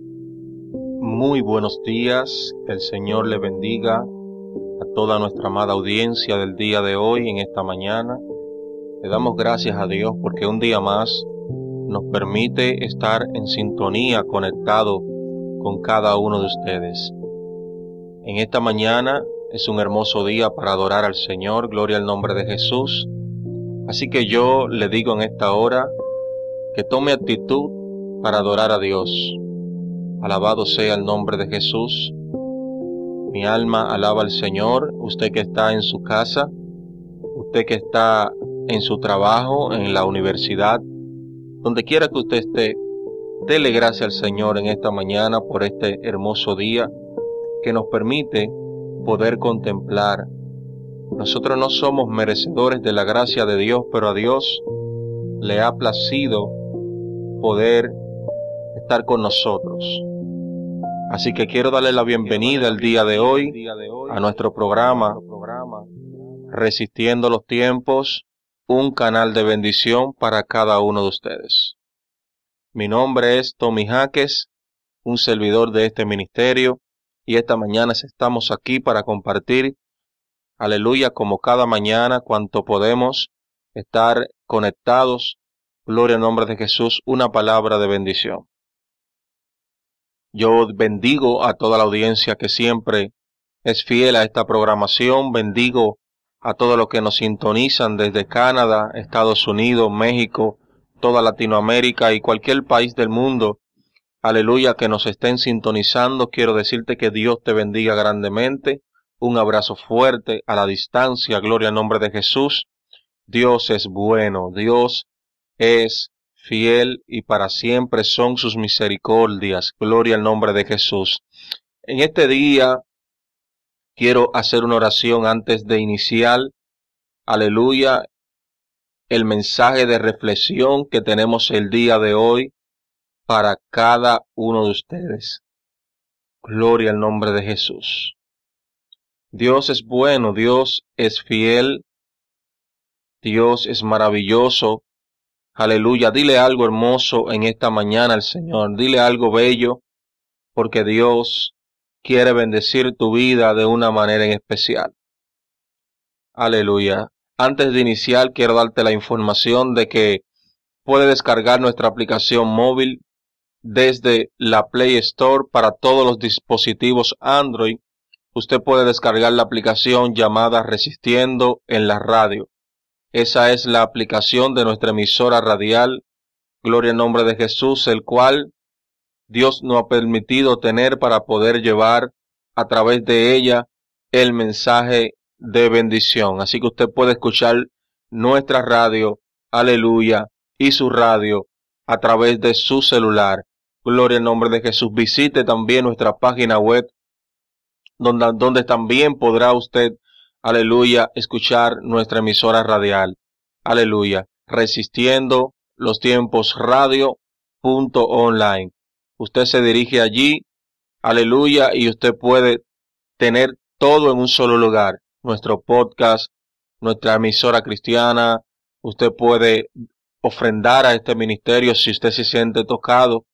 Muy buenos días, el Señor le bendiga a toda nuestra amada audiencia del día de hoy, en esta mañana. Le damos gracias a Dios porque un día más nos permite estar en sintonía, conectado con cada uno de ustedes. En esta mañana es un hermoso día para adorar al Señor, gloria al nombre de Jesús. Así que yo le digo en esta hora que tome actitud para adorar a Dios. Alabado sea el nombre de Jesús. Mi alma alaba al Señor. Usted que está en su casa, usted que está en su trabajo, en la universidad, donde quiera que usted esté, dele gracias al Señor en esta mañana por este hermoso día que nos permite poder contemplar. Nosotros no somos merecedores de la gracia de Dios, pero a Dios le ha placido poder estar con nosotros. Así que quiero darle la bienvenida el día de hoy a nuestro programa Resistiendo los tiempos, un canal de bendición para cada uno de ustedes. Mi nombre es Tommy Jaques, un servidor de este ministerio, y esta mañana estamos aquí para compartir, aleluya, como cada mañana, cuanto podemos estar conectados, gloria al nombre de Jesús, una palabra de bendición. Yo bendigo a toda la audiencia que siempre es fiel a esta programación, bendigo a todos los que nos sintonizan desde Canadá, Estados Unidos, México, toda Latinoamérica y cualquier país del mundo aleluya, que nos estén sintonizando. Quiero decirte que Dios te bendiga grandemente. Un abrazo fuerte a la distancia. Gloria al nombre de Jesús. Dios es bueno. Dios es fiel y para siempre son sus misericordias. Gloria al nombre de Jesús. En este día quiero hacer una oración antes de iniciar. Aleluya. El mensaje de reflexión que tenemos el día de hoy para cada uno de ustedes. Gloria al nombre de Jesús. Dios es bueno, Dios es fiel, Dios es maravilloso. Aleluya, dile algo hermoso en esta mañana al Señor, dile algo bello, porque Dios quiere bendecir tu vida de una manera en especial. Aleluya. Antes de iniciar, quiero darte la información de que puedes descargar nuestra aplicación móvil desde la Play Store para todos los dispositivos Android. Usted puede descargar la aplicación llamada Resistiendo en la radio. Esa es la aplicación de nuestra emisora radial. Gloria en nombre de Jesús, el cual Dios nos ha permitido tener para poder llevar a través de ella el mensaje de bendición. Así que usted puede escuchar nuestra radio, aleluya, y su radio a través de su celular. Gloria al nombre de Jesús. Visite también nuestra página web, donde, donde también podrá usted, aleluya, escuchar nuestra emisora radial. Aleluya. Resistiendo los tiempos radio punto online. Usted se dirige allí, aleluya, y usted puede tener todo en un solo lugar. Nuestro podcast, nuestra emisora cristiana. Usted puede ofrendar a este ministerio si usted se siente tocado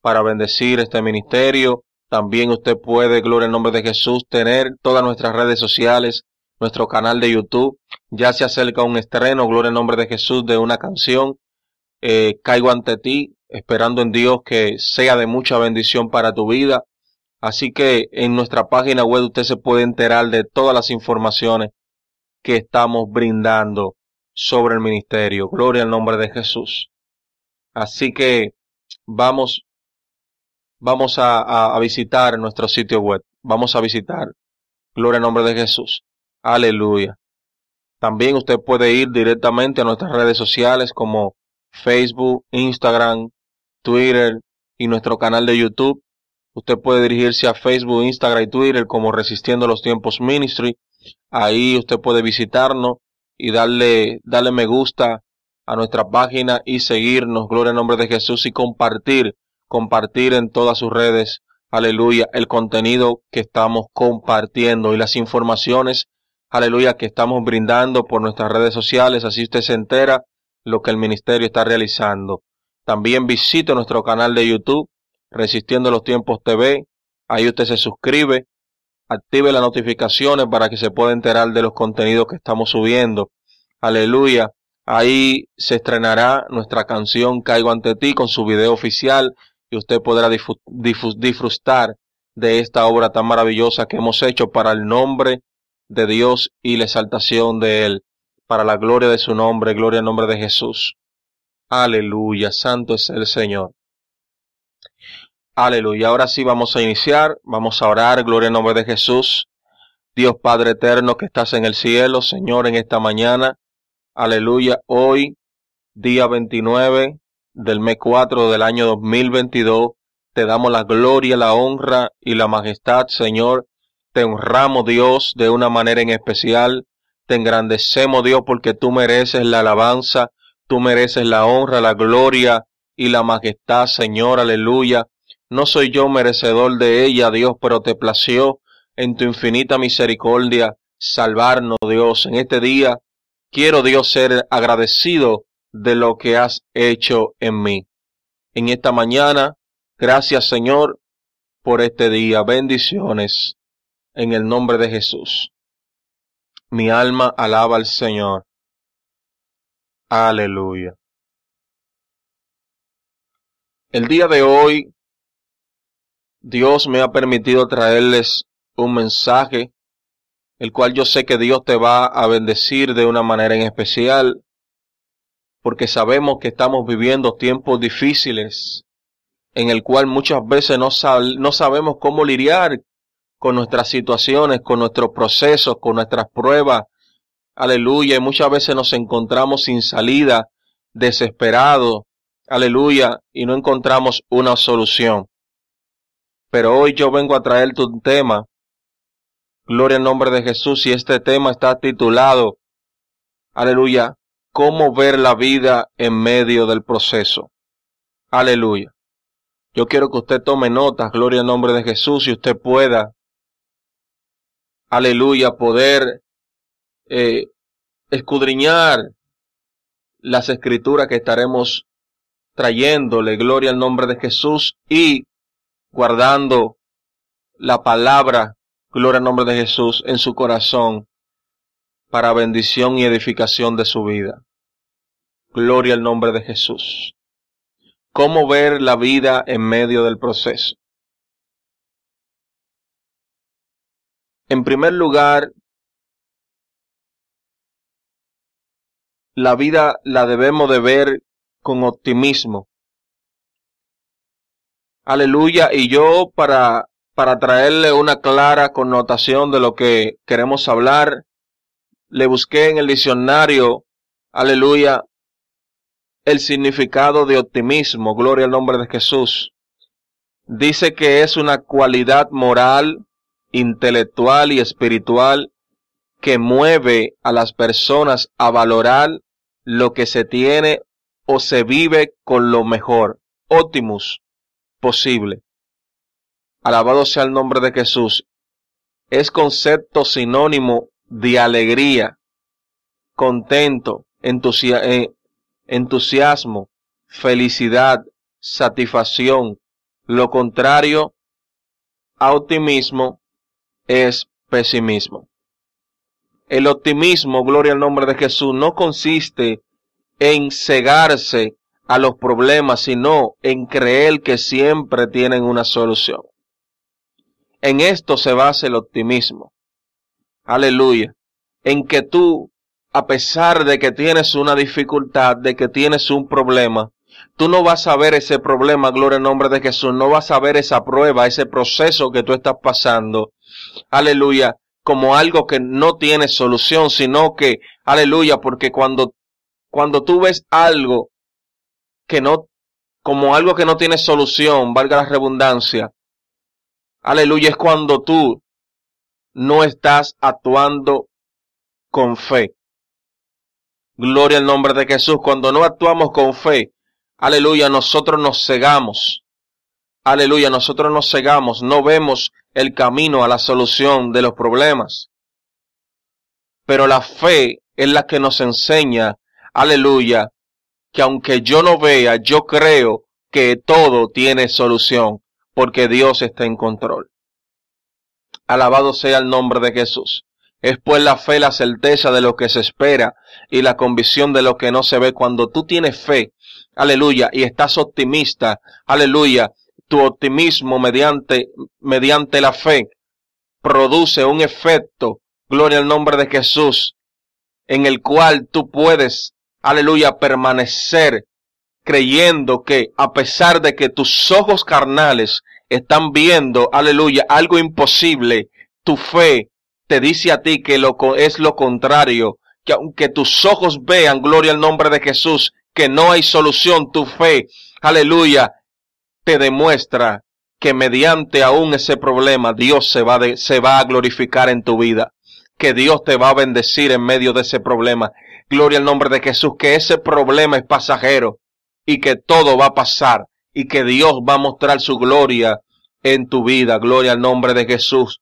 para bendecir este ministerio. También usted puede, gloria al nombre de Jesús, tener todas nuestras redes sociales, nuestro canal de YouTube. Ya se acerca un estreno, gloria al nombre de Jesús, de una canción. Eh, caigo ante ti, esperando en Dios que sea de mucha bendición para tu vida. Así que en nuestra página web usted se puede enterar de todas las informaciones que estamos brindando sobre el ministerio. Gloria al nombre de Jesús. Así que vamos vamos a, visitar nuestro sitio web. Vamos a visitar. Gloria al nombre de Jesús. Aleluya. También usted puede ir directamente a nuestras redes sociales como Facebook, Instagram, Twitter y nuestro canal de YouTube. Usted puede dirigirse a Facebook, Instagram y Twitter como Resistiendo los Tiempos Ministry. Ahí usted puede visitarnos y darle, darle me gusta a nuestra página y seguirnos, gloria al nombre de Jesús, y compartir compartir en todas sus redes, aleluya, el contenido que estamos compartiendo y las informaciones, aleluya, que estamos brindando por nuestras redes sociales, así usted se entera lo que el ministerio está realizando. También visite nuestro canal de YouTube, Resistiendo los Tiempos TV. Ahí usted se suscribe, active las notificaciones para que se pueda enterar de los contenidos que estamos subiendo. Aleluya. Ahí se estrenará nuestra canción Caigo ante ti con su video oficial y usted podrá disfrutar de esta obra tan maravillosa que hemos hecho para el nombre de Dios y la exaltación de Él, para la gloria de su nombre, gloria al nombre de Jesús. Aleluya, santo es el Señor. Aleluya. Ahora sí vamos a iniciar, vamos a orar, gloria en nombre de Jesús. Dios Padre eterno que estás en el cielo, Señor, en esta mañana. Aleluya. Hoy, día 29 del mes 4 del año 2022, te damos la gloria, la honra y la majestad, Señor. Te honramos, Dios, de una manera en especial. Te engrandecemos, Dios, porque tú mereces la alabanza, tú mereces la honra, la gloria y la majestad, Señor. Aleluya. No soy yo merecedor de ella, Dios, pero te plació en tu infinita misericordia salvarnos, Dios. En este día quiero, Dios, ser agradecido de lo que has hecho en mí. En esta mañana, gracias, Señor, por este día. Bendiciones en el nombre de Jesús. Mi alma alaba al Señor. Aleluya. El día de hoy Dios me ha permitido traerles un mensaje, el cual yo sé que Dios te va a bendecir de una manera en especial, porque sabemos que estamos viviendo tiempos difíciles, en el cual muchas veces no, no sabemos cómo lidiar con nuestras situaciones, con nuestros procesos, con nuestras pruebas. Aleluya. Y muchas veces nos encontramos sin salida, desesperados. Aleluya. Y no encontramos una solución. Pero hoy yo vengo a traerte un tema. Gloria al nombre de Jesús. Y este tema está titulado, aleluya, cómo ver la vida en medio del proceso. Aleluya. Yo quiero que usted tome notas, gloria al nombre de Jesús, y usted pueda, aleluya, poder eh, escudriñar las escrituras que estaremos trayéndole, gloria al nombre de Jesús, y guardando la palabra, gloria al nombre de Jesús, en su corazón para bendición y edificación de su vida. Gloria al nombre de Jesús. ¿Cómo ver la vida en medio del proceso? En primer lugar, la vida la debemos de ver con optimismo, Aleluya. Y yo para, para traerle una clara connotación de lo que queremos hablar, le busqué en el diccionario, aleluya, el significado de optimismo, gloria al nombre de Jesús. Dice que es una cualidad moral, intelectual y espiritual que mueve a las personas a valorar lo que se tiene o se vive con lo mejor. Optimus posible. Alabado sea el nombre de Jesús. Es concepto sinónimo de alegría, contento, eh, entusiasmo, felicidad, satisfacción. Lo contrario a optimismo es pesimismo. El optimismo, gloria al nombre de Jesús, no consiste en cegarse a los problemas, sino en creer que siempre tienen una solución. En esto se basa el optimismo. Aleluya. En que tú, a pesar de que tienes una dificultad, de que tienes un problema, tú no vas a ver ese problema, gloria en nombre de Jesús, no vas a ver esa prueba, ese proceso que tú estás pasando. Aleluya. Como algo que no tiene solución, sino que, aleluya, porque cuando, cuando tú ves algo que no, como algo que no tiene solución, valga la redundancia. Aleluya, es cuando tú no estás actuando con fe. Gloria al nombre de Jesús. Cuando no actuamos con fe, aleluya, nosotros nos cegamos. Aleluya, nosotros nos cegamos, no vemos el camino a la solución de los problemas. Pero la fe es la que nos enseña, aleluya, que aunque yo no vea, yo creo que todo tiene solución. porque Dios está en control. Alabado sea el nombre de Jesús. Es pues la fe, la certeza de lo que se espera y la convicción de lo que no se ve. Cuando tú tienes fe, aleluya, y estás optimista, aleluya, tu optimismo mediante, mediante la fe produce un efecto, gloria al nombre de Jesús, en el cual tú puedes, aleluya, permanecer creyendo que a pesar de que tus ojos carnales están viendo, aleluya, algo imposible, tu fe te dice a ti que lo, es lo contrario, que aunque tus ojos vean, gloria al nombre de Jesús, que no hay solución, tu fe, aleluya, te demuestra que mediante aún ese problema Dios se va, se va a glorificar en tu vida, que Dios te va a bendecir en medio de ese problema. Gloria al nombre de Jesús, que ese problema es pasajero y que todo va a pasar y que Dios va a mostrar su gloria en tu vida. Gloria al nombre de Jesús.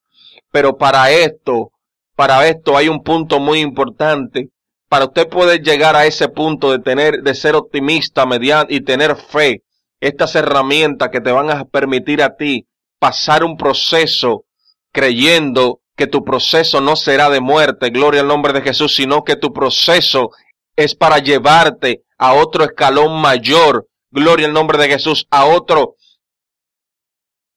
Pero para esto, para esto hay un punto muy importante. Para usted poder llegar a ese punto de tener, de ser optimista mediante y tener fe, estas herramientas que te van a permitir a ti pasar un proceso creyendo que tu proceso no será de muerte, gloria al nombre de Jesús, sino que tu proceso es para llevarte a otro escalón mayor, gloria al nombre de Jesús, a otro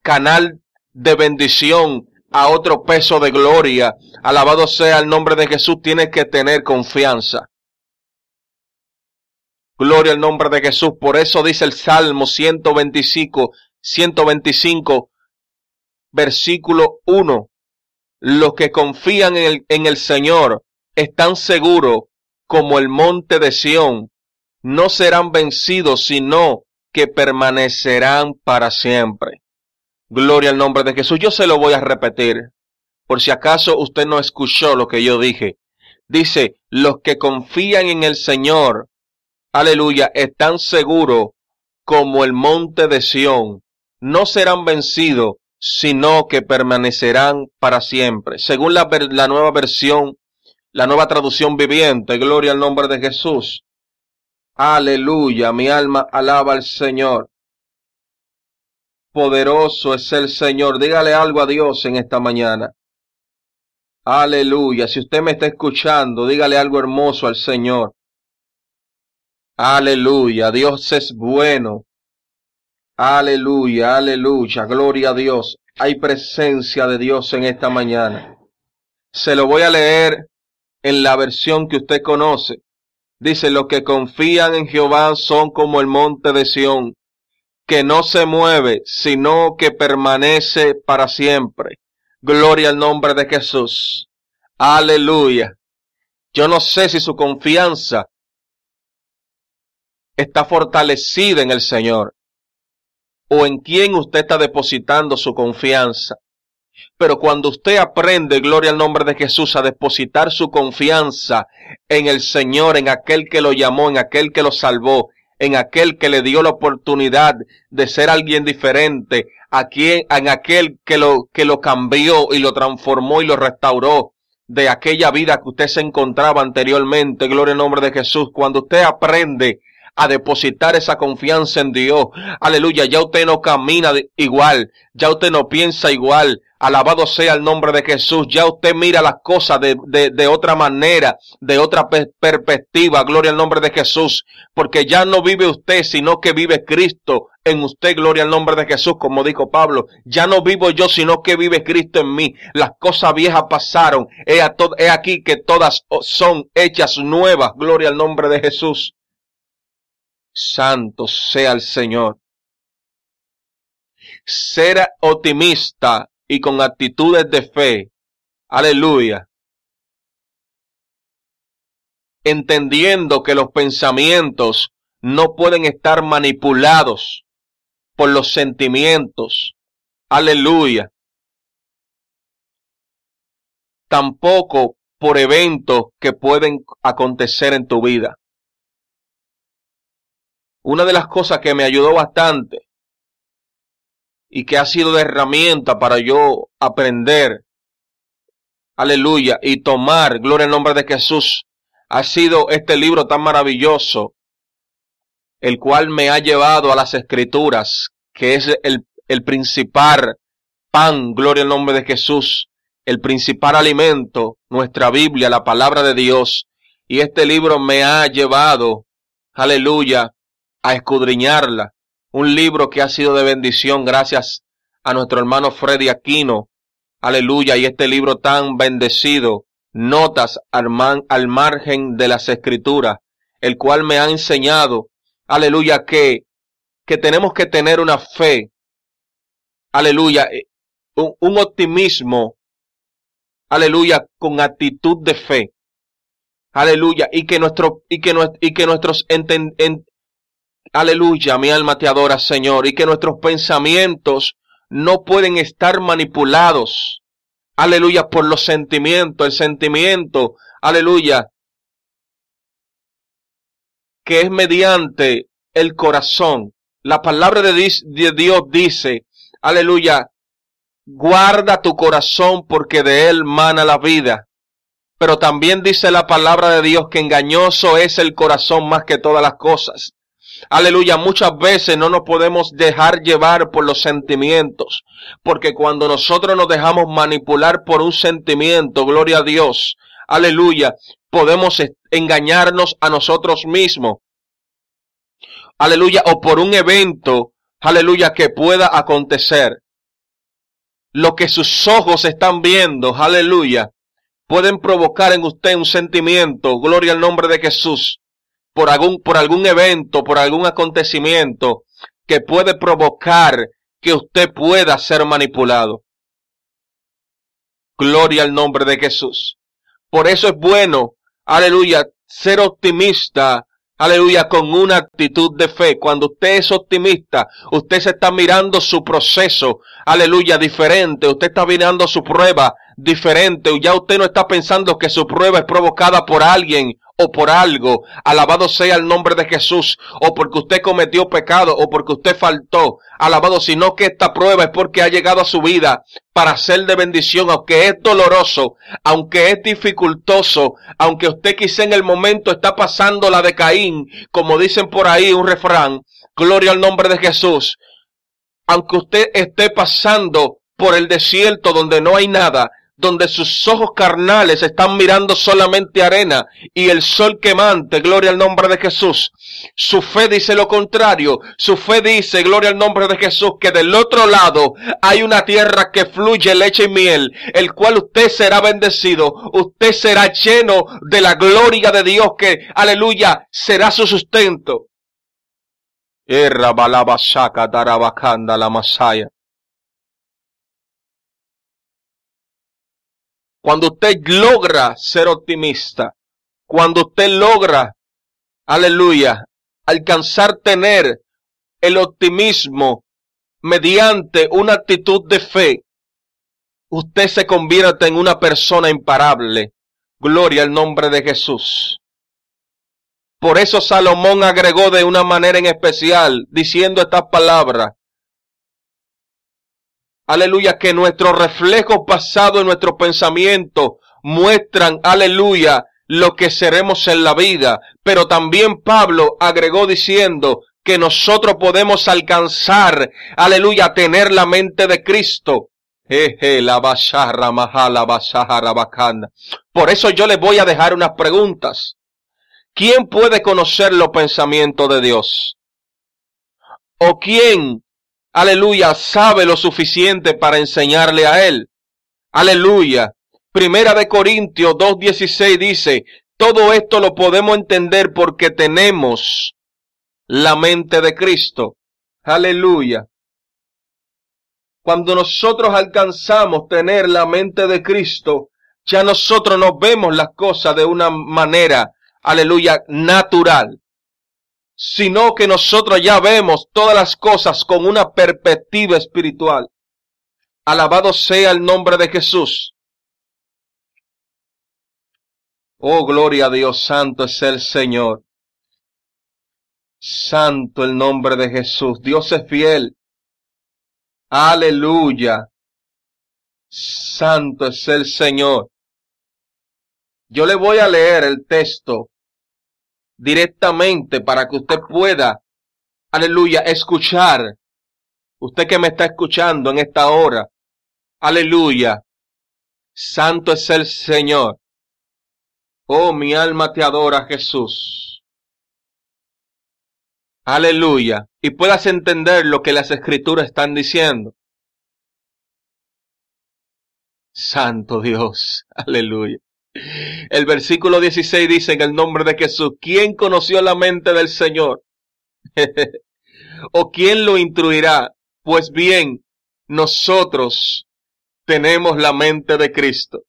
canal de bendición, a otro peso de gloria. Alabado sea el nombre de Jesús, tienes que tener confianza. Gloria al nombre de Jesús. Por eso dice el Salmo 125, 125, versículo 1. Los que confían en el, en el Señor están seguros como el monte de Sión. No serán vencidos, sino que permanecerán para siempre. Gloria al nombre de Jesús. Yo se lo voy a repetir, por si acaso usted no escuchó lo que yo dije. Dice, los que confían en el Señor, aleluya, están seguros como el monte de Sión. No serán vencidos, sino que permanecerán para siempre. Según la, la nueva versión, la nueva traducción viviente, gloria al nombre de Jesús. Aleluya, mi alma alaba al Señor poderoso es el Señor. Dígale algo a Dios en esta mañana. Aleluya. Si usted me está escuchando, dígale algo hermoso al Señor. Aleluya. Dios es bueno. Aleluya, aleluya. Gloria a Dios. Hay presencia de Dios en esta mañana. Se lo voy a leer en la versión que usted conoce. Dice, los que confían en Jehová son como el monte de Sión que no se mueve, sino que permanece para siempre. Gloria al nombre de Jesús. Aleluya. Yo no sé si su confianza está fortalecida en el Señor o en quién usted está depositando su confianza. Pero cuando usted aprende, gloria al nombre de Jesús, a depositar su confianza en el Señor, en aquel que lo llamó, en aquel que lo salvó, en aquel que le dio la oportunidad de ser alguien diferente, a quien, en aquel que lo, que lo cambió y lo transformó y lo restauró de aquella vida que usted se encontraba anteriormente, gloria al nombre de Jesús, cuando usted aprende a depositar esa confianza en Dios. Aleluya, ya usted no camina igual, ya usted no piensa igual, Alabado sea el nombre de Jesús. Ya usted mira las cosas de, de, otra manera, de otra perspectiva. Gloria al nombre de Jesús. Porque ya no vive usted, sino que vive Cristo en usted. Gloria al nombre de Jesús, como dijo Pablo. Ya no vivo yo, sino que vive Cristo en mí. Las cosas viejas pasaron. He aquí que todas son hechas nuevas. Gloria al nombre de Jesús. Santo sea el Señor. Ser optimista y con actitudes de fe. Aleluya. Entendiendo que los pensamientos no pueden estar manipulados por los sentimientos. Aleluya. Tampoco por eventos que pueden acontecer en tu vida. Una de las cosas que me ayudó bastante y que ha sido de herramienta para yo aprender, aleluya, y tomar, gloria al nombre de Jesús, ha sido este libro tan maravilloso, el cual me ha llevado a las escrituras, que es el, el principal pan, gloria al nombre de Jesús, el principal alimento, nuestra Biblia, la palabra de Dios. Y este libro me ha llevado, aleluya, a escudriñarla. Un libro que ha sido de bendición gracias a nuestro hermano Freddy Aquino. Aleluya. Y este libro tan bendecido, notas al, al margen de las escrituras, el cual me ha enseñado, aleluya, que, que tenemos que tener una fe, aleluya, eh, un, optimismo, aleluya, con actitud de fe, aleluya, y que, nuestro, y que, y que nuestros Aleluya, mi alma te adora, Señor, y que nuestros pensamientos no pueden estar manipulados. Aleluya, por los sentimientos, el sentimiento, aleluya, que es mediante el corazón. La palabra de Dios dice, aleluya, guarda tu corazón porque de él mana la vida. Pero también dice la palabra de Dios que engañoso es el corazón más que todas las cosas. Aleluya, muchas veces no nos podemos dejar llevar por los sentimientos, porque cuando nosotros nos dejamos manipular por un sentimiento, gloria a Dios, aleluya, podemos engañarnos a nosotros mismos. Aleluya, o por un evento, aleluya, que pueda acontecer. Lo que sus ojos están viendo, aleluya, pueden provocar en usted un sentimiento, gloria al nombre de Jesús por algún, por algún evento, por algún acontecimiento que puede provocar que usted pueda ser manipulado. Gloria al nombre de Jesús. Por eso es bueno, aleluya, ser optimista, aleluya, con una actitud de fe. Cuando usted es optimista, usted se está mirando su proceso, aleluya, diferente. Usted está mirando su prueba diferente. Ya usted no está pensando que su prueba es provocada por alguien o por algo, alabado sea el nombre de Jesús, o porque usted cometió pecado, o porque usted faltó, alabado, sino que esta prueba es porque ha llegado a su vida para ser de bendición, aunque es doloroso, aunque es dificultoso, aunque usted quizá en el momento está pasando la de Caín, como dicen por ahí un refrán, gloria al nombre de Jesús, aunque usted esté pasando por el desierto donde no hay nada, donde sus ojos carnales están mirando solamente arena y el sol quemante, gloria al nombre de Jesús. Su fe dice lo contrario, su fe dice, gloria al nombre de Jesús, que del otro lado hay una tierra que fluye leche y miel, el cual usted será bendecido, usted será lleno de la gloria de Dios que, aleluya, será su sustento. la masaya. Cuando usted logra ser optimista, cuando usted logra, aleluya, alcanzar tener el optimismo mediante una actitud de fe, usted se convierte en una persona imparable. Gloria al nombre de Jesús. Por eso Salomón agregó de una manera en especial, diciendo estas palabras, aleluya, que nuestros reflejos pasados en nuestro pensamiento muestran, aleluya, lo que seremos en la vida. Pero también Pablo agregó diciendo que nosotros podemos alcanzar, aleluya, tener la mente de Cristo. Por eso yo le voy a dejar unas preguntas. ¿Quién puede conocer los pensamientos de Dios? ¿O quién aleluya, sabe lo suficiente para enseñarle a él. Aleluya. Primera de Corintios 2.16 dice, todo esto lo podemos entender porque tenemos la mente de Cristo. Aleluya. Cuando nosotros alcanzamos tener la mente de Cristo, ya nosotros nos vemos las cosas de una manera, aleluya, natural sino que nosotros ya vemos todas las cosas con una perspectiva espiritual. Alabado sea el nombre de Jesús. Oh, gloria a Dios, santo es el Señor. Santo el nombre de Jesús. Dios es fiel. Aleluya. Santo es el Señor. Yo le voy a leer el texto directamente para que usted pueda, aleluya, escuchar usted que me está escuchando en esta hora, aleluya, santo es el Señor. Oh, mi alma te adora, Jesús. Aleluya. Y puedas entender lo que las escrituras están diciendo. Santo Dios. Aleluya. El versículo 16 dice en el nombre de Jesús, ¿quién conoció la mente del Señor? ¿O quién lo instruirá? Pues bien, nosotros tenemos la mente de Cristo.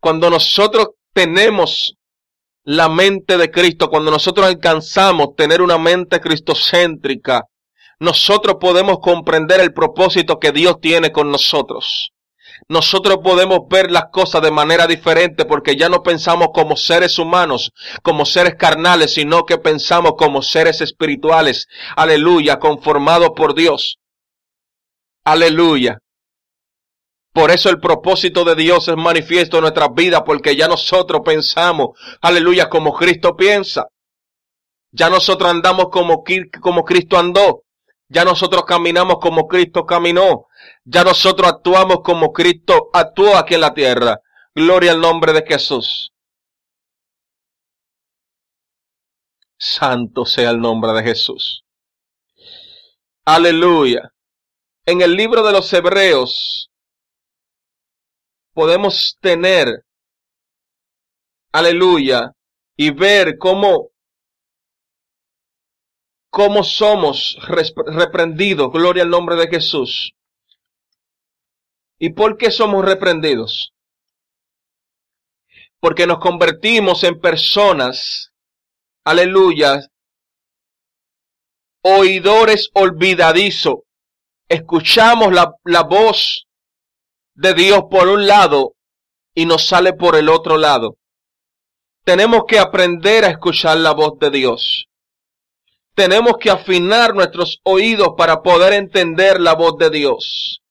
Cuando nosotros tenemos la mente de Cristo, cuando nosotros alcanzamos tener una mente cristocéntrica, nosotros podemos comprender el propósito que Dios tiene con nosotros. Nosotros podemos ver las cosas de manera diferente porque ya no pensamos como seres humanos, como seres carnales, sino que pensamos como seres espirituales. Aleluya, conformados por Dios. Aleluya. Por eso el propósito de Dios es manifiesto en nuestras vidas, porque ya nosotros pensamos, aleluya, como Cristo piensa. Ya nosotros andamos como, como Cristo andó. Ya nosotros caminamos como Cristo caminó. Ya nosotros actuamos como Cristo actuó aquí en la tierra. Gloria al nombre de Jesús. Santo sea el nombre de Jesús. Aleluya. En el libro de los Hebreos podemos tener, aleluya, y ver cómo cómo somos reprendidos, gloria al nombre de Jesús. ¿Y por qué somos reprendidos? Porque nos convertimos en personas, aleluya, oidores olvidadizos. Escuchamos la, la voz de Dios por un lado y nos sale por el otro lado. Tenemos que aprender a escuchar la voz de Dios tenemos que afinar nuestros oídos para poder entender la voz de Dios,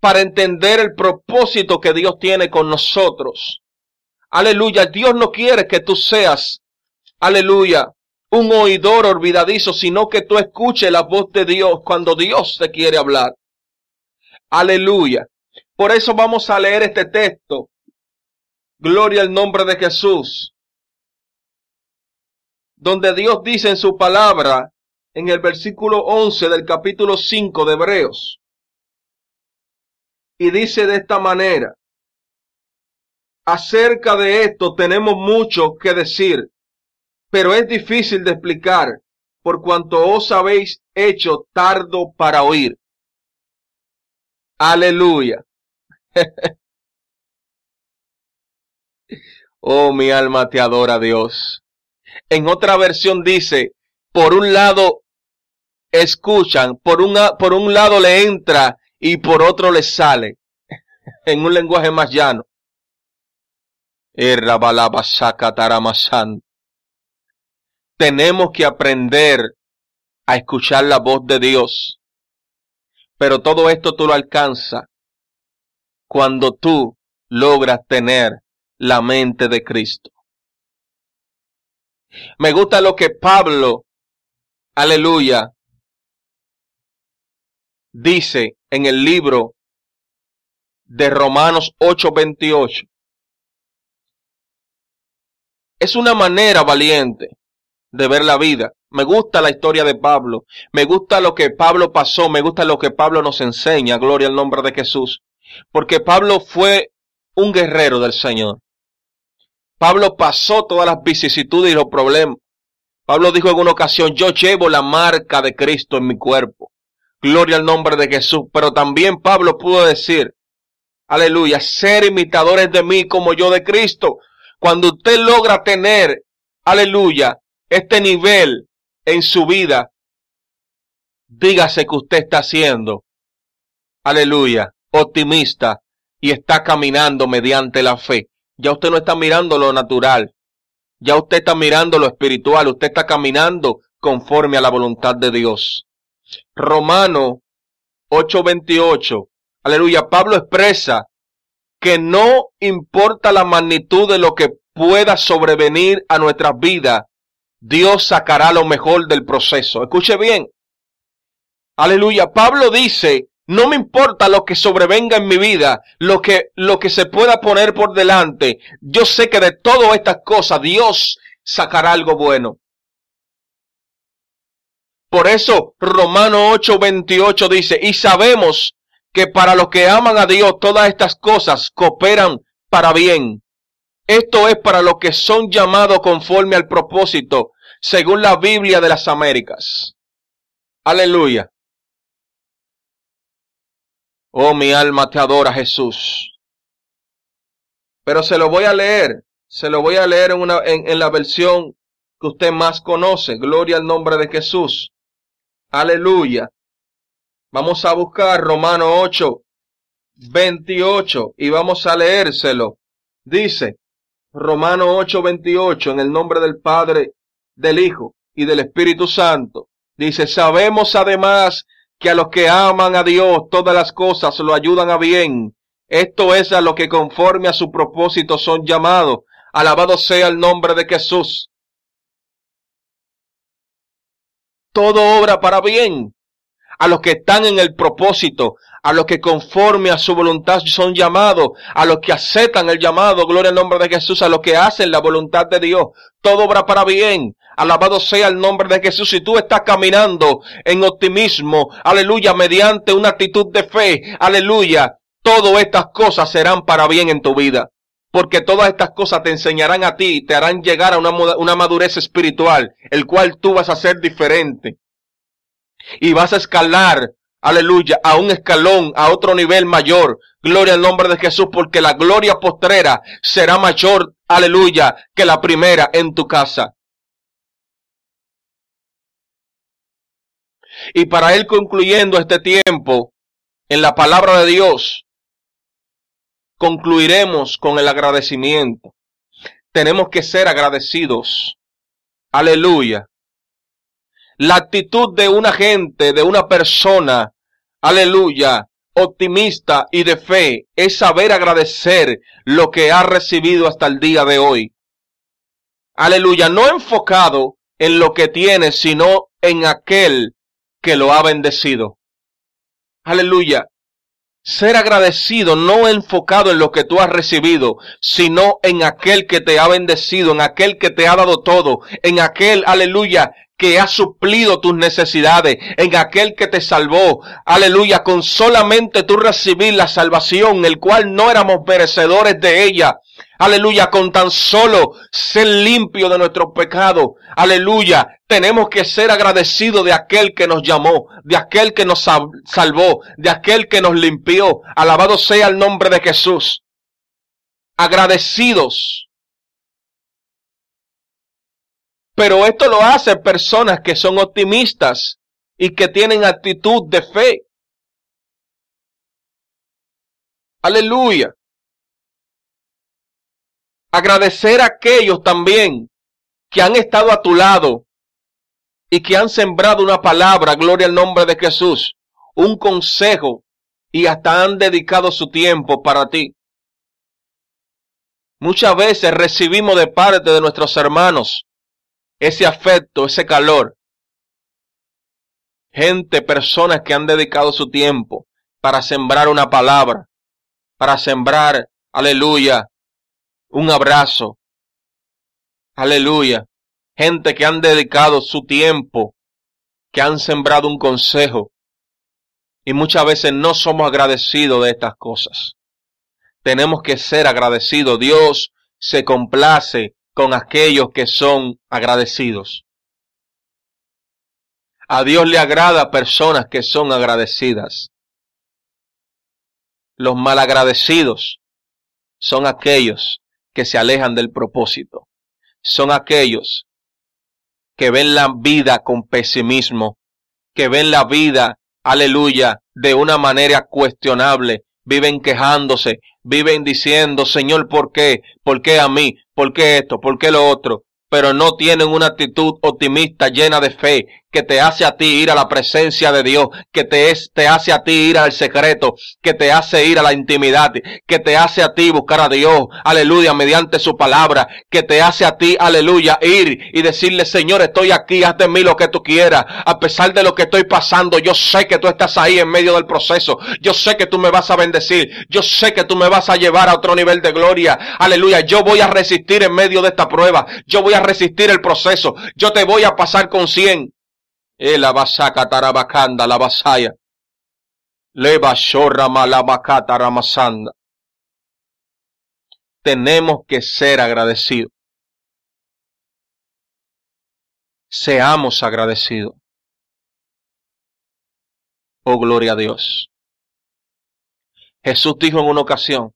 para entender el propósito que Dios tiene con nosotros. Aleluya, Dios no quiere que tú seas, aleluya, un oidor olvidadizo, sino que tú escuches la voz de Dios cuando Dios te quiere hablar. Aleluya. Por eso vamos a leer este texto. Gloria al nombre de Jesús donde Dios dice en su palabra, en el versículo 11 del capítulo 5 de Hebreos, y dice de esta manera, acerca de esto tenemos mucho que decir, pero es difícil de explicar, por cuanto os habéis hecho tardo para oír. Aleluya. oh, mi alma te adora, Dios. En otra versión dice, por un lado escuchan, por, una, por un lado le entra y por otro le sale. en un lenguaje más llano. Tenemos que aprender a escuchar la voz de Dios. Pero todo esto tú lo alcanzas cuando tú logras tener la mente de Cristo. Me gusta lo que Pablo, aleluya, dice en el libro de Romanos 8:28. Es una manera valiente de ver la vida. Me gusta la historia de Pablo. Me gusta lo que Pablo pasó. Me gusta lo que Pablo nos enseña. Gloria al nombre de Jesús. Porque Pablo fue un guerrero del Señor. Pablo pasó todas las vicisitudes y los problemas. Pablo dijo en una ocasión, yo llevo la marca de Cristo en mi cuerpo. Gloria al nombre de Jesús. Pero también Pablo pudo decir, aleluya, ser imitadores de mí como yo de Cristo. Cuando usted logra tener, aleluya, este nivel en su vida, dígase que usted está siendo, aleluya, optimista y está caminando mediante la fe. Ya usted no está mirando lo natural. Ya usted está mirando lo espiritual. Usted está caminando conforme a la voluntad de Dios. Romano 8:28. Aleluya. Pablo expresa que no importa la magnitud de lo que pueda sobrevenir a nuestras vidas, Dios sacará lo mejor del proceso. Escuche bien. Aleluya. Pablo dice, no me importa lo que sobrevenga en mi vida, lo que, lo que se pueda poner por delante. Yo sé que de todas estas cosas Dios sacará algo bueno. Por eso Romano 8:28 dice, y sabemos que para los que aman a Dios todas estas cosas cooperan para bien. Esto es para los que son llamados conforme al propósito, según la Biblia de las Américas. Aleluya. Oh, mi alma te adora, Jesús. Pero se lo voy a leer, se lo voy a leer en, una, en, la versión que usted más conoce. Gloria al nombre de Jesús. Aleluya. Vamos a buscar Romano 8, 28 y vamos a leérselo. Dice Romano 8, 28 en el nombre del Padre, del Hijo y del Espíritu Santo. Dice, sabemos además que a los que aman a Dios todas las cosas lo ayudan a bien. Esto es a lo que conforme a su propósito son llamados. Alabado sea el nombre de Jesús. todo obra para bien. A los que están en el propósito, a los que conforme a su voluntad son llamados, a los que aceptan el llamado, gloria al nombre de Jesús, a los que hacen la voluntad de Dios, todo obra para bien. Alabado sea el nombre de Jesús. Si tú estás caminando en optimismo, aleluya, mediante una actitud de fe, aleluya, todas estas cosas serán para bien en tu vida porque todas estas cosas te enseñarán a ti, te harán llegar a una, una, madurez espiritual, el cual tú vas a ser diferente. Y vas a escalar, aleluya, a un escalón, a otro nivel mayor. Gloria al nombre de Jesús, porque la gloria postrera será mayor, aleluya, que la primera en tu casa. Y para él concluyendo este tiempo en la palabra de Dios, concluiremos con el agradecimiento. Tenemos que ser agradecidos. Aleluya. La actitud de una gente, de una persona, aleluya, optimista y de fe, es saber agradecer lo que ha recibido hasta el día de hoy. Aleluya, no enfocado en lo que tiene, sino en aquel que lo ha bendecido. Aleluya. Ser agradecido, no enfocado en lo que tú has recibido, sino en aquel que te ha bendecido, en aquel que te ha dado todo, en aquel, aleluya, que ha suplido tus necesidades, en aquel que te salvó, aleluya, con solamente tú recibir la salvación, el cual no éramos merecedores de ella, Aleluya, con tan solo ser limpio de nuestros pecados. Aleluya, tenemos que ser agradecidos de aquel que nos llamó, de aquel que nos salvó, de aquel que nos limpió. Alabado sea el nombre de Jesús. Agradecidos. Pero esto lo hacen personas que son optimistas y que tienen actitud de fe. Aleluya. Agradecer a aquellos también que han estado a tu lado y que han sembrado una palabra, gloria al nombre de Jesús, un consejo y hasta han dedicado su tiempo para ti. Muchas veces recibimos de parte de nuestros hermanos ese afecto, ese calor. Gente, personas que han dedicado su tiempo para sembrar una palabra, para sembrar, aleluya, un abrazo. Aleluya. Gente que han dedicado su tiempo, que han sembrado un consejo. Y muchas veces no somos agradecidos de estas cosas. Tenemos que ser agradecidos. Dios se complace con aquellos que son agradecidos. A Dios le agrada personas que son agradecidas. Los malagradecidos son aquellos que se alejan del propósito. Son aquellos que ven la vida con pesimismo, que ven la vida, aleluya, de una manera cuestionable, viven quejándose, viven diciendo, Señor, ¿por qué? ¿Por qué a mí? ¿Por qué esto? ¿Por qué lo otro? Pero no tienen una actitud optimista llena de fe, que te hace a ti ir a la presencia de Dios, que te, es, te hace a ti ir al secreto, que te hace ir a la intimidad, que te hace a ti buscar a Dios, aleluya, mediante su palabra, que te hace a ti, aleluya, ir y decirle, Señor, estoy aquí, haz de mí lo que tú quieras, a pesar de lo que estoy pasando, yo sé que tú estás ahí en medio del proceso, yo sé que tú me vas a bendecir, yo sé que tú me vas a llevar a otro nivel de gloria, aleluya, yo voy a resistir en medio de esta prueba, yo voy a resistir el proceso, yo te voy a pasar con 100, Ela basaka tarabakanda la basaya. Leva shorra malabakata ramasanda. Tenemos que ser agradecidos. Seamos agradecidos. Oh, gloria a Dios. Jesús dijo en una ocasión,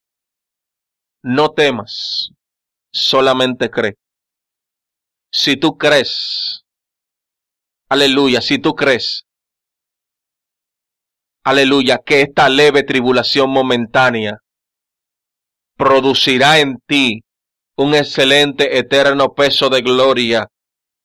no temas, solamente cree. Si tú crees, aleluya, si tú crees, aleluya, que esta leve tribulación momentánea producirá en ti un excelente eterno peso de gloria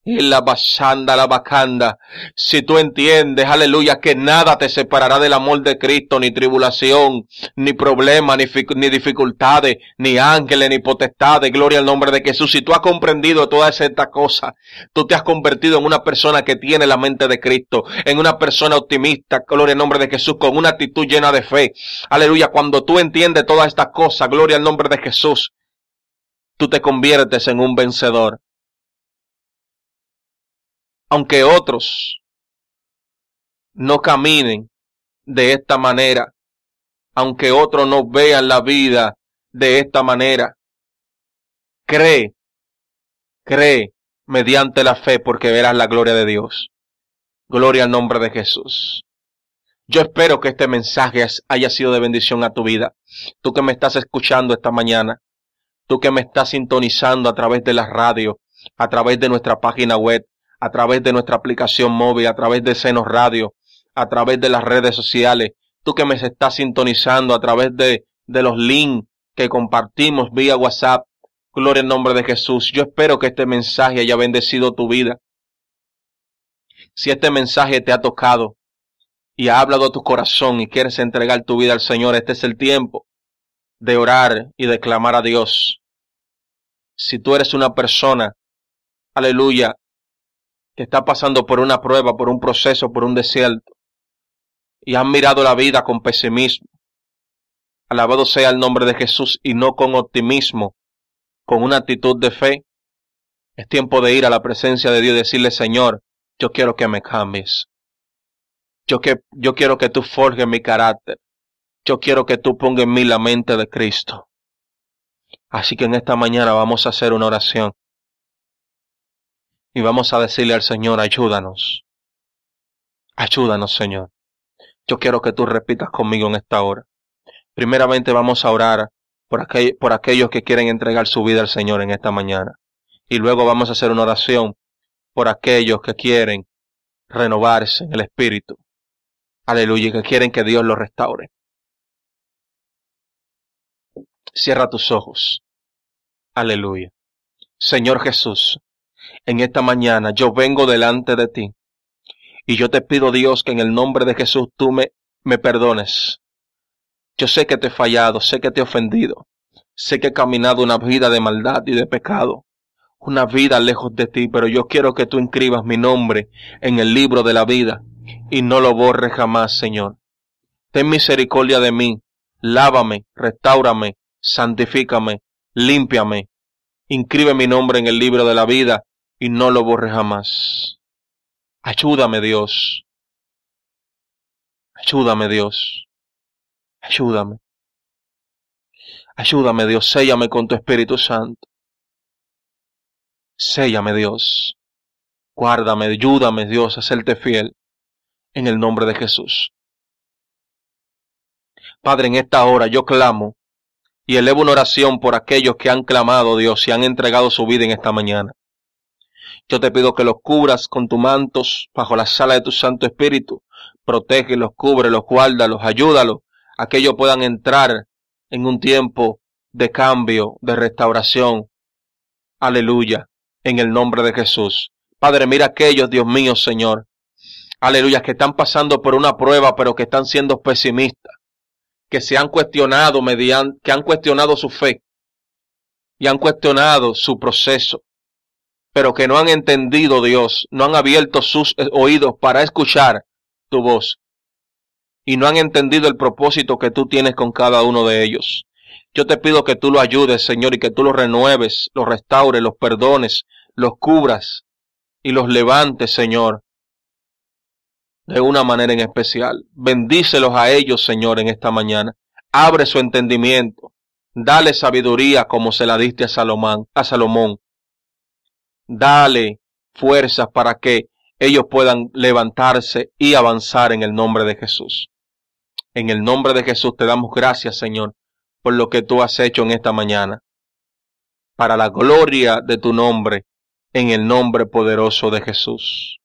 la basanda, la bacanda. Si tú entiendes, aleluya, que nada te separará del amor de Cristo, ni tribulación, ni problema, ni, ni dificultades, ni ángeles, ni potestades, gloria al nombre de Jesús. Si tú has comprendido todas estas cosas, tú te has convertido en una persona que tiene la mente de Cristo, en una persona optimista, gloria al nombre de Jesús, con una actitud llena de fe. Aleluya, cuando tú entiendes todas estas cosas, gloria al nombre de Jesús, tú te conviertes en un vencedor aunque otros no caminen de esta manera, aunque otros no vean la vida de esta manera, cree, cree mediante la fe porque verás la gloria de Dios. Gloria al nombre de Jesús. Yo espero que este mensaje haya sido de bendición a tu vida. Tú que me estás escuchando esta mañana, tú que me estás sintonizando a través de la radio, a través de nuestra página web, a través de nuestra aplicación móvil, a través de Senos Radio, a través de las redes sociales, tú que me estás sintonizando a través de, de los links que compartimos vía WhatsApp, gloria en nombre de Jesús. Yo espero que este mensaje haya bendecido tu vida. Si este mensaje te ha tocado y ha hablado a tu corazón y quieres entregar tu vida al Señor, este es el tiempo de orar y de clamar a Dios. Si tú eres una persona, aleluya, que está pasando por una prueba, por un proceso, por un desierto, y han mirado la vida con pesimismo. Alabado sea el nombre de Jesús y no con optimismo, con una actitud de fe. Es tiempo de ir a la presencia de Dios y decirle, Señor, yo quiero que me cambies. Yo, que, yo quiero que tú forjes mi carácter. Yo quiero que tú pongas en mí la mente de Cristo. Así que en esta mañana vamos a hacer una oración y vamos a decirle al Señor, ayúdanos. Ayúdanos, Señor. Yo quiero que tú repitas conmigo en esta hora. Primeramente vamos a orar por, por aquellos que quieren entregar su vida al Señor en esta mañana. Y luego vamos a hacer una oración por aquellos que quieren renovarse en el Espíritu. Aleluya, que quieren que Dios los restaure. Cierra tus ojos. Aleluya. Señor Jesús, en esta mañana yo vengo delante de ti y yo te pido Dios que en el nombre de Jesús tú me, me perdones. Yo sé que te he fallado, sé que te he ofendido, sé que he caminado una vida de maldad y de pecado, una vida lejos de ti, pero yo quiero que tú inscribas mi nombre en el libro de la vida y no lo borres jamás, Señor. Ten misericordia de mí, lávame, restaurame, santifícame, límpiame, inscribe mi nombre en el libro de la vida y no lo borre jamás. Ayúdame Dios. Ayúdame Dios. Ayúdame. Ayúdame Dios, séllame con tu Espíritu Santo. Séllame Dios. Guárdame, ayúdame Dios a serte fiel en el nombre de Jesús. Padre, en esta hora yo clamo y elevo una oración por aquellos que han clamado Dios y han entregado su vida en esta mañana. Yo te pido que los cubras con tus mantos bajo la sala de tu Santo Espíritu. Protégelos, cúbrelos, guárdalos, ayúdalos a que ellos puedan entrar en un tiempo de cambio, de restauración. Aleluya, en el nombre de Jesús. Padre, mira aquellos, Dios mío, Señor, aleluya, que están pasando por una prueba, pero que están siendo pesimistas, que se han cuestionado mediante, que han cuestionado su fe y han cuestionado su proceso, pero que no han entendido Dios, no han abierto sus oídos para escuchar tu voz y no han entendido el propósito que tú tienes con cada uno de ellos. Yo te pido que tú lo ayudes, Señor, y que tú los renueves, los restaures, los perdones, los cubras y los levantes, Señor, de una manera en especial. Bendícelos a ellos, Señor, en esta mañana. Abre su entendimiento. Dale sabiduría como se la diste a Salomón, a Salomón. Dale fuerzas para que ellos puedan levantarse y avanzar en el nombre de Jesús. En el nombre de Jesús te damos gracias, Señor, por lo que tú has hecho en esta mañana. Para la gloria de tu nombre, en el nombre poderoso de Jesús.